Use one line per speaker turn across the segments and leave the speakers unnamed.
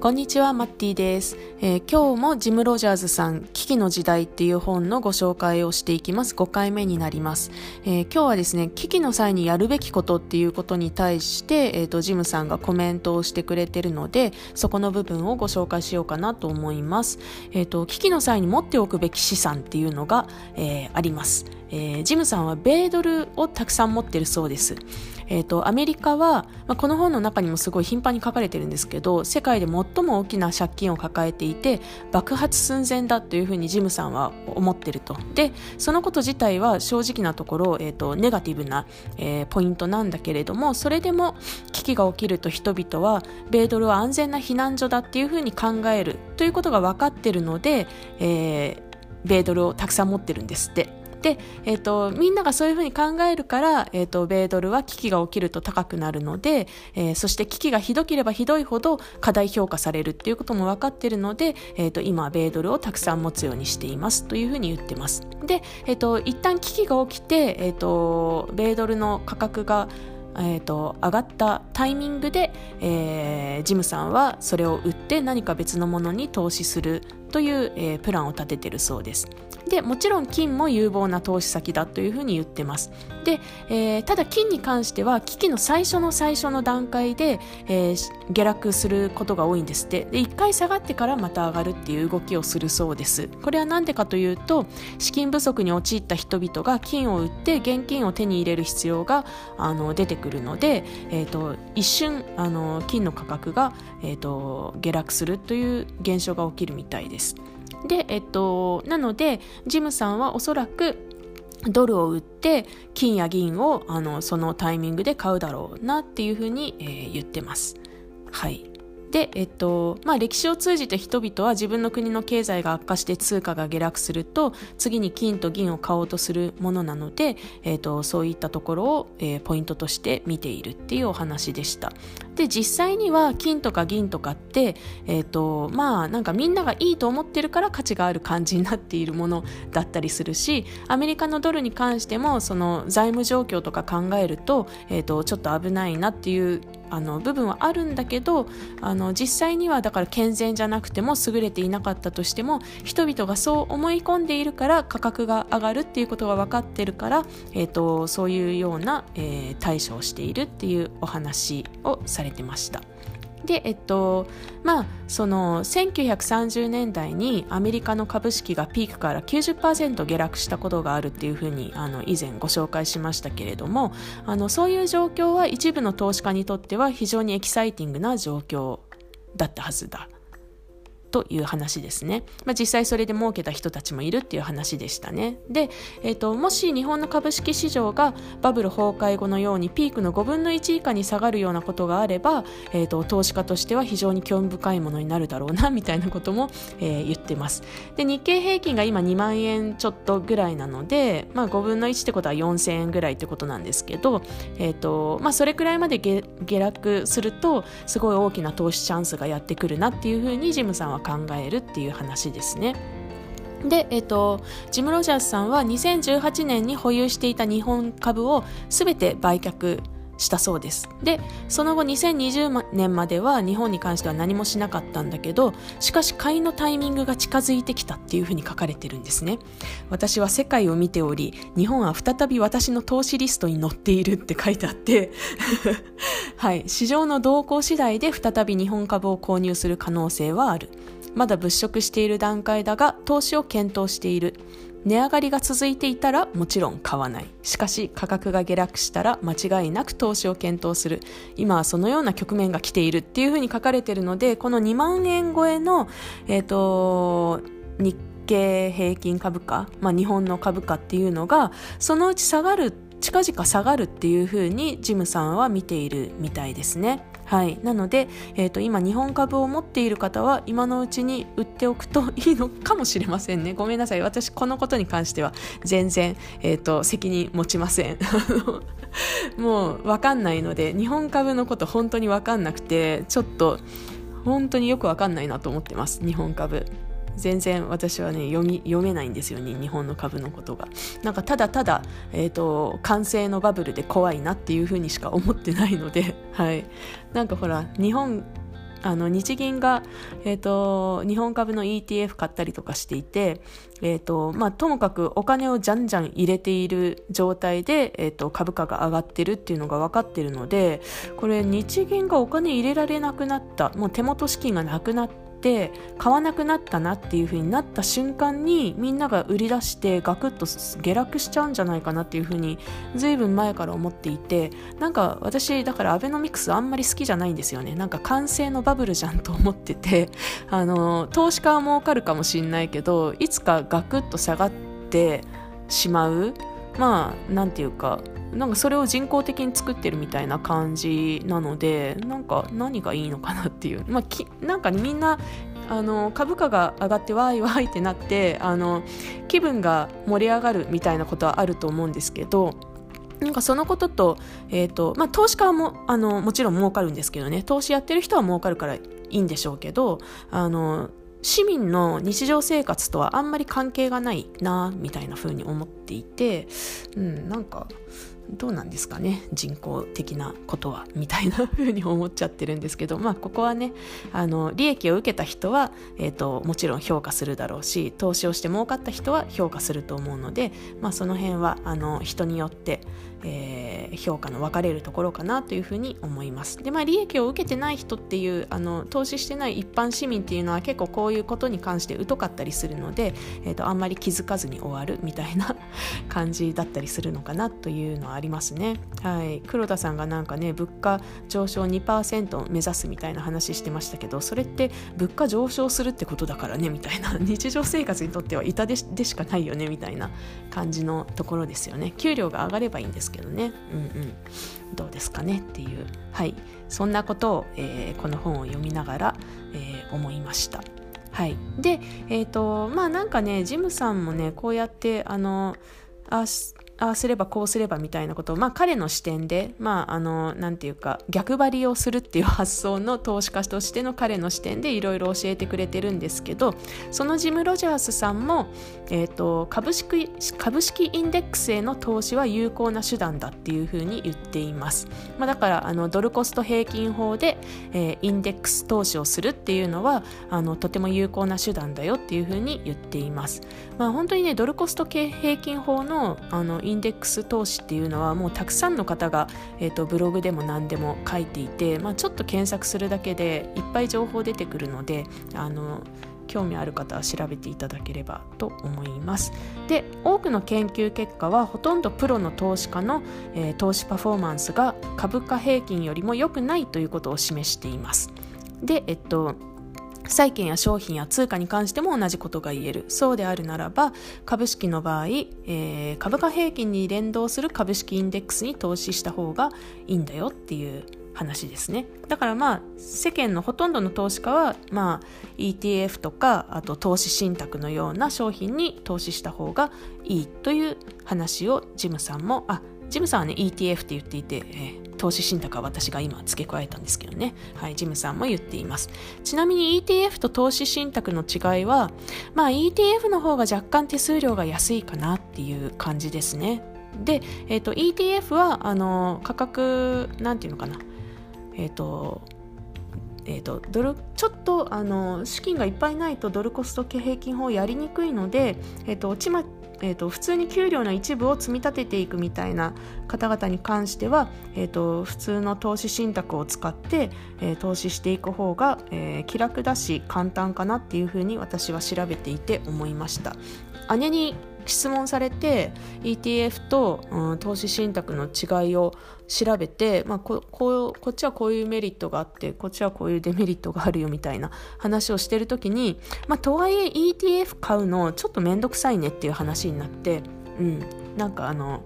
こんにちは、マッティです、えー、今日もジム・ロジャーズさん、危機の時代っていう本のご紹介をしていきます。5回目になります。えー、今日はですね、危機の際にやるべきことっていうことに対して、えっ、ー、と、ジムさんがコメントをしてくれてるので、そこの部分をご紹介しようかなと思います。えっ、と、危機の際に持っておくべき資産っていうのが、えあります。えジムさんは米ドルをたくさん持ってるそうです。えっ、と、アメリカは、まあ、この本の中にもすごい頻繁に書かれてるんですけど、世界で最も大きな借金を抱えていて爆発寸前だというふうにジムさんは思ってるとでそのこと自体は正直なところ、えーと、ネガティブな、えー、ポイントなんだけれどもそれでも危機が起きると人々は米ドルは安全な避難所だっていうふうに考えるということが分かってるので、えー、米ドルをたくさん持ってるんですって。で、えーと、みんながそういうふうに考えるから、えーと、米ドルは危機が起きると高くなるので、えー、そして危機がひどければひどいほど過大評価されるっていうことも分かっているので、えーと、今米ドルをたくさん持つようにしていますというふうに言ってます。で、えー、と一旦危機が起きて、えー、と米ドルの価格がえーと、上がったタイミングで、えー、ジムさんはそれを売って何か別のものに投資するという、えー、プランを立ててるそうです。でもちろん金も有望な投資先だというふうに言ってますで、えー、ただ金に関しては危機の最初の最初の段階で、えー、下落することが多いんですってで1回下がってからまた上がるっていう動きをするそうですこれは何でかというと資金不足に陥った人々が金を売って現金を手に入れる必要があの出てくるので、えーと、一瞬あの金の価格が、えーと下落するという現象が起きるみたいです。です。で、えっと、なので、ジムさんはおそらくドルを売って金や銀をあのそのタイミングで買うだろうなっていうふうに、えー、言ってます。はい。で、えっとまあ、歴史を通じて人々は自分の国の経済が悪化して通貨が下落すると次に金と銀を買おうとするものなので、えっと、そういったところを、えー、ポイントとして見ているっていうお話でした。で実際には金とか銀とかって、えっとまあ、なんかみんながいいと思ってるから価値がある感じになっているものだったりするしアメリカのドルに関してもその財務状況とか考えると,、えっとちょっと危ないなっていうあの部分はあるんだけどあの実際にはだから健全じゃなくても優れていなかったとしても人々がそう思い込んでいるから価格が上がるっていうことが分かってるから、えーと、そういうような、えー、対処をしているっていうお話をされてました。で、えっと、まあ、その1930年代にアメリカの株式がピークから90%下落したことがあるっていうふうにあの以前ご紹介しましたけれどもあのそういう状況は一部の投資家にとっては非常にエキサイティングな状況だったはずだという話ですね。まあ、実際それで儲けた人たちもいるっていう話でしたね。で、えーと、もし日本の株式市場がバブル崩壊後のようにピークの5分の1以下に下がるようなことがあれば、えーと、投資家としては非常に興味深いものになるだろうなみたいなことも、えー、言ってます。で日経平均が今2万円ちょっとぐらいなので、まあ、5分の1ってことは4000円ぐらいってことなんですけど、えーとまあ、それくらいまで下落するとすごい大きな投資チャンスがやってくるなっていうふうにジムさんは考えるっていう話ですね。で、えっと、ジム・ロジャースさんは2018年に保有していた日本株を全て売却したそうです。で、その後2020年までは日本に関しては何もしなかったんだけど、しかし買いのタイミングが近づいてきたっていうふうに書かれてるんですね。私は世界を見ており、日本は再び私の投資リストに載っているって書いてあって はい、市場の動向次第で再び日本株を購入する可能性はある。まだ物色している段階だが投資を検討している。値上がりが続いていたらもちろん買わない。しかし価格が下落したら間違いなく投資を検討する。今はそのような局面が来ているっていうふうに書かれているのでこの2万円超えの、えーと、日経平均株価、まあ、日本の株価っていうのがそのうち下がる近々下がるっていうふうにジムさんは見ているみたいですね。はい、なので、えーと、今日本株を持っている方は今のうちに売っておくといいのかもしれませんね。ごめんなさい。私このことに関しては全然、えーと、責任持ちません。もう分かんないので日本株のこと本当に分かんなくてちょっと本当によく分かんないなと思ってます。日本株。全然私はね読み読めないんですよね日本の株のことが。なんかただただ、えーと、完成のバブルで怖いなっていうふうにしか思ってないので、はい、なんかほら日本あの日銀が、えーと、日本株の ETF 買ったりとかしていて、えーとまあ、ともかくお金をじゃんじゃん入れている状態で、えーと株価が上がってるっていうのが分かってるのでこれ日銀がお金入れられなくなったもう手元資金がなくなってって買わなくなったなっていう風になった瞬間にみんなが売り出してガクッと下落しちゃうんじゃないかなっていう風に随分前から思っていてなんか私だからアベノミクスあんまり好きじゃないんですよね。なんか完成のバブルじゃんと思ってて あの投資家は儲かるかもしんないけどいつかガクッと下がってしまう。まあなんていうかなんかそれを人工的に作ってるみたいな感じなのでなんか何がいいのかなっていう、まあ、きなんかみんなあの株価が上がってわいわいってなってあの気分が盛り上がるみたいなことはあると思うんですけどなんかそのことと、え、ー、と、まあ、投資家はも、あの、もちろん儲かるんですけどね、投資やってる人は儲かるからいいんでしょうけど、あの、市民の日常生活とはあんまり関係がないな、みたいな風に思っていて、うん、なんか、どうなんですかね人工的なことはみたいな風に思っちゃってるんですけどまあここはねあの利益を受けた人は、えーと、もちろん評価するだろうし投資をして儲かった人は評価すると思うので、まあ、その辺はあの人によって、えー、評価の分かれるところかなというふうに思います。でまあ利益を受けてない人っていうあの投資してない一般市民っていうのは結構こういうことに関して疎かったりするので、えーと、あんまり気づかずに終わるみたいな感じだったりするのかなというのはありますね。はい。黒田さんがなんかね物価上昇2%目指すみたいな話してましたけどそれって物価上昇するってことだからねみたいな。日常生活にとっては痛手でしかないよねみたいな感じのところですよね。給料が上がればいいんですけどね。うんうん。どうですかねっていう。はい。そんなことを、えー、この本を読みながら、えー、思いました。はい。でえっ、ー、とまあなんかねジムさんもねこうやってあのあああすればこうすればみたいなことを、まあ、彼の視点で、まあ、あのなんていうか逆張りをするっていう発想の投資家としての彼の視点でいろいろ教えてくれてるんですけどそのジム・ロジャースさんも、えーと、株式株式インデックスへの投資は有効な手段だっていうふうに言っています、まあ、だからあのドルコスト平均法で、えー、インデックス投資をするっていうのはあのとても有効な手段だよっていうふうに言っています、まあ、本当にねドルコスト平均法のあのインデックス投資っていうのはもうたくさんの方が、えーと、ブログでも何でも書いていて、まあ、ちょっと検索するだけでいっぱい情報出てくるのであの興味ある方は調べていただければと思います。で多くの研究結果はほとんどプロの投資家の、えー、投資パフォーマンスが株価平均よりも良くないということを示しています。でえっと債券や商品や通貨に関しても同じことが言える。そうであるならば、株式の場合、えー、株価平均に連動する株式インデックスに投資した方がいいんだよっていう話ですね。だからまあ、世間のほとんどの投資家は、まあ、ETF とか、あと投資信託のような商品に投資した方がいいという話をジムさんも、あ、ジムさんはね ETF って言っていて、えー、投資信託は私が今付け加えたんですけどね。はい、ジムさんも言っています。ちなみに ETF と投資信託の違いは、まあ ETF の方が若干手数料が安いかなっていう感じですね。で、えっ、ー、と ETF は、あの、価格、なんていうのかな。えっ、ー、と、えーと、ドルちょっとあの資金がいっぱいないとドルコスト平均法やりにくいので、えーとちまえーと、普通に給料の一部を積み立てていくみたいな方々に関しては、えーと、普通の投資信託を使って、えー、投資していく方が、えー、気楽だし簡単かなっていうふうに私は調べていて思いました。姉に質問されて ETF と、うん、投資信託の違いを調べて、まあ、こここっちはこういうメリットがあってこっちはこういうデメリットがあるよみたいな話をしてる時に、まあ、とはいえ ETF 買うのちょっと面倒くさいねっていう話になって、うん、なんかあの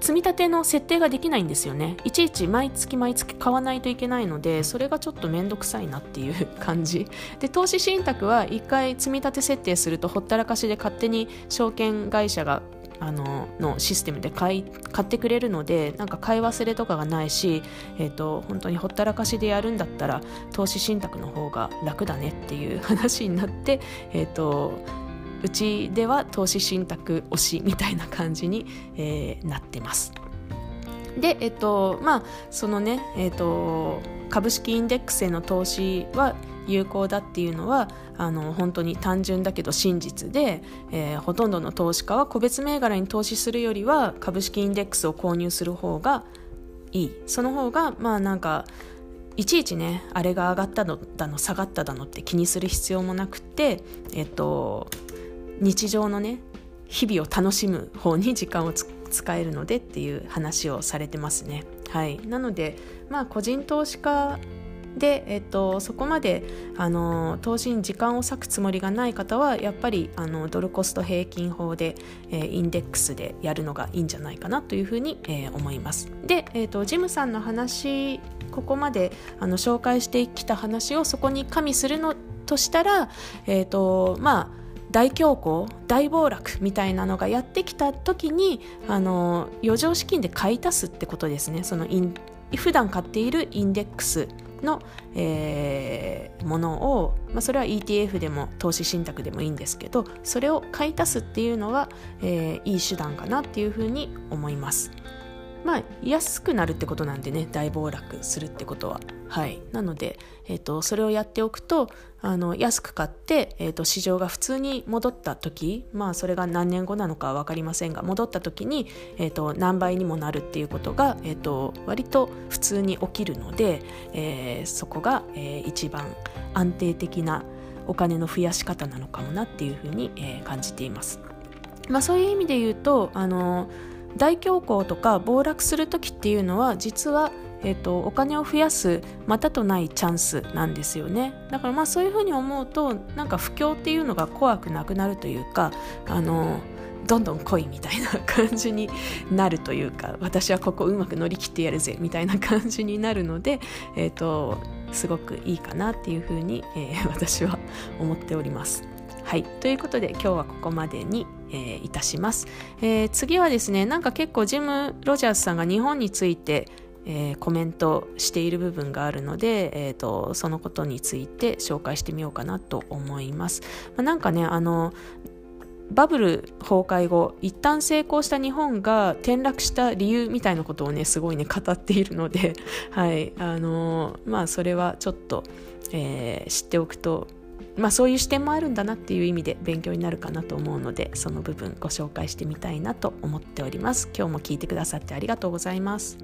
積み立ての設定ができないんですよね。いちいち毎月毎月買わないといけないのでそれがちょっと面倒くさいなっていう感じ。で投資信託は1回積み立て設定するとほったらかしで勝手に証券会社があののシステムで買い買ってくれるのでなんか買い忘れとかがないし、えーと、本当にほったらかしでやるんだったら投資信託の方が楽だねっていう話になって、えーとうちでは投資信託推しみたいな感じに、えー、なってます。で、えっと、まあ、そのね、えっと、株式インデックスへの投資は有効だっていうのはあの本当に単純だけど真実で、えー、ほとんどの投資家は個別銘柄に投資するよりは株式インデックスを購入する方がいいその方がまあなんかいちいちねあれが上がったのだの下がっただのって気にする必要もなくて、えっと、日常のね日々を楽しむ方に時間を使えるのでっていう話をされてますね。はい、なので、まあ、個人投資家で、えっと、そこまであの投資に時間を割くつもりがない方はやっぱりあのドルコスト平均法で、えー、インデックスでやるのがいいんじゃないかなというふうに、えー、思います。で、えっと、ジムさんの話ここまであの紹介してきた話をそこに加味するのとしたら、えっとまあ大恐慌大暴落みたいなのがやってきた時にあの余剰資金で買い足すってことですねそのイン普段買っているインデックスの、えー、ものを、まあ、それは ETF でも投資信託でもいいんですけどそれを買い足すっていうのは、えー、いい手段かなっていうふうに思います。まあ、安くなるってことなんでね大暴落するってことははいなので、えーと、それをやっておくとあの安く買って、えーと、市場が普通に戻った時まあそれが何年後なのかは分かりませんが戻った時に、えーと、何倍にもなるっていうことが、えー、と割と普通に起きるので、えー、そこが、えー、一番安定的なお金の増やし方なのかもなっていうふうに、えー、感じています。まあ、そういう意味で言うとあのー大恐慌とか暴落する時っていうのは実はえーと、お金を増やすまたとないチャンスなんですよね。だからまあそういうふうに思うとなんか不況っていうのが怖くなくなるというかあのどんどん来いみたいな感じになるというか私はここうまく乗り切ってやるぜみたいな感じになるので、えーと、すごくいいかなっていうふうに、えー、私は思っております。はい。ということで今日はここまでに。えー、いたします、えー、次はですねなんか結構ジム・ロジャースさんが日本についてえー、コメントしている部分があるので、えーと、そのことについて紹介してみようかなと思います。まあ、なんかねあのバブル崩壊後一旦成功した日本が転落した理由みたいなことをねすごいね語っているので、はいあのまあ、それはちょっと、えー、知っておくとまあ、そういう視点もあるんだなっていう意味で勉強になるかなと思うのでその部分ご紹介してみたいなと思っております今日も聞いてくださってありがとうございます。